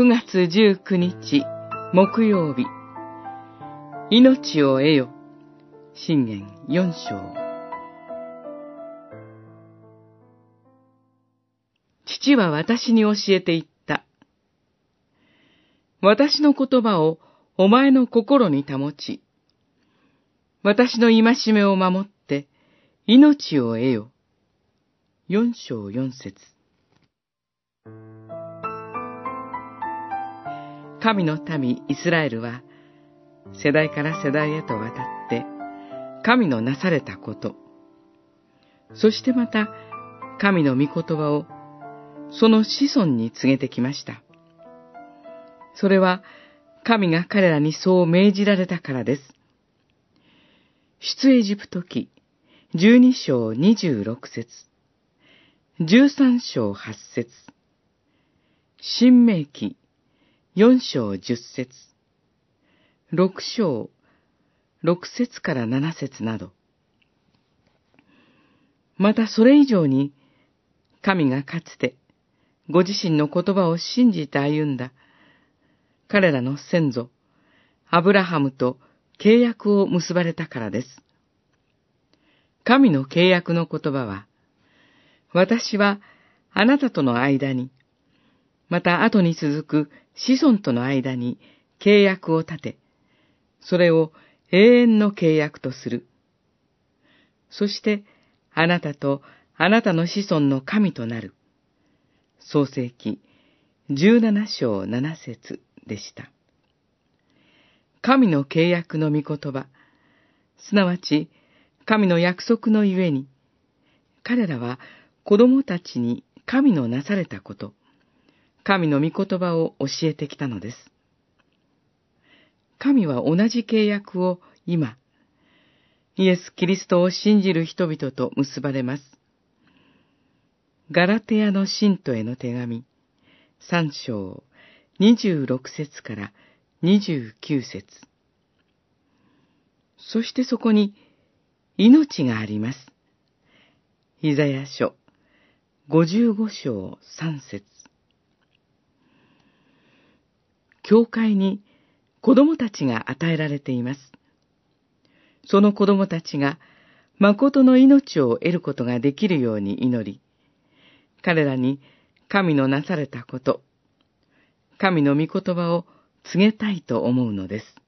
9月19日木曜日。命を得よ。信玄4章。父は私に教えて言った。私の言葉をお前の心に保ち、私の戒めを守って命を得よ。四章四節。神の民イスラエルは、世代から世代へとわたって、神のなされたこと、そしてまた、神の御言葉を、その子孫に告げてきました。それは、神が彼らにそう命じられたからです。出エジプト記、十二章二十六節、十三章八節、新明記、四章十節、六章、六節から七節など、またそれ以上に、神がかつて、ご自身の言葉を信じて歩んだ、彼らの先祖、アブラハムと契約を結ばれたからです。神の契約の言葉は、私はあなたとの間に、また後に続く子孫との間に契約を立て、それを永遠の契約とする。そして、あなたとあなたの子孫の神となる。創世記17章7節でした。神の契約の御言葉、すなわち神の約束のゆえに、彼らは子供たちに神のなされたこと、神の御言葉を教えてきたのです。神は同じ契約を今、イエス・キリストを信じる人々と結ばれます。ガラテヤの信徒への手紙、三章、二十六節から二十九節。そしてそこに、命があります。イザヤ書、五十五章三節。教会に子供たちが与えられています。その子供たちが誠の命を得ることができるように祈り、彼らに神のなされたこと、神の御言葉を告げたいと思うのです。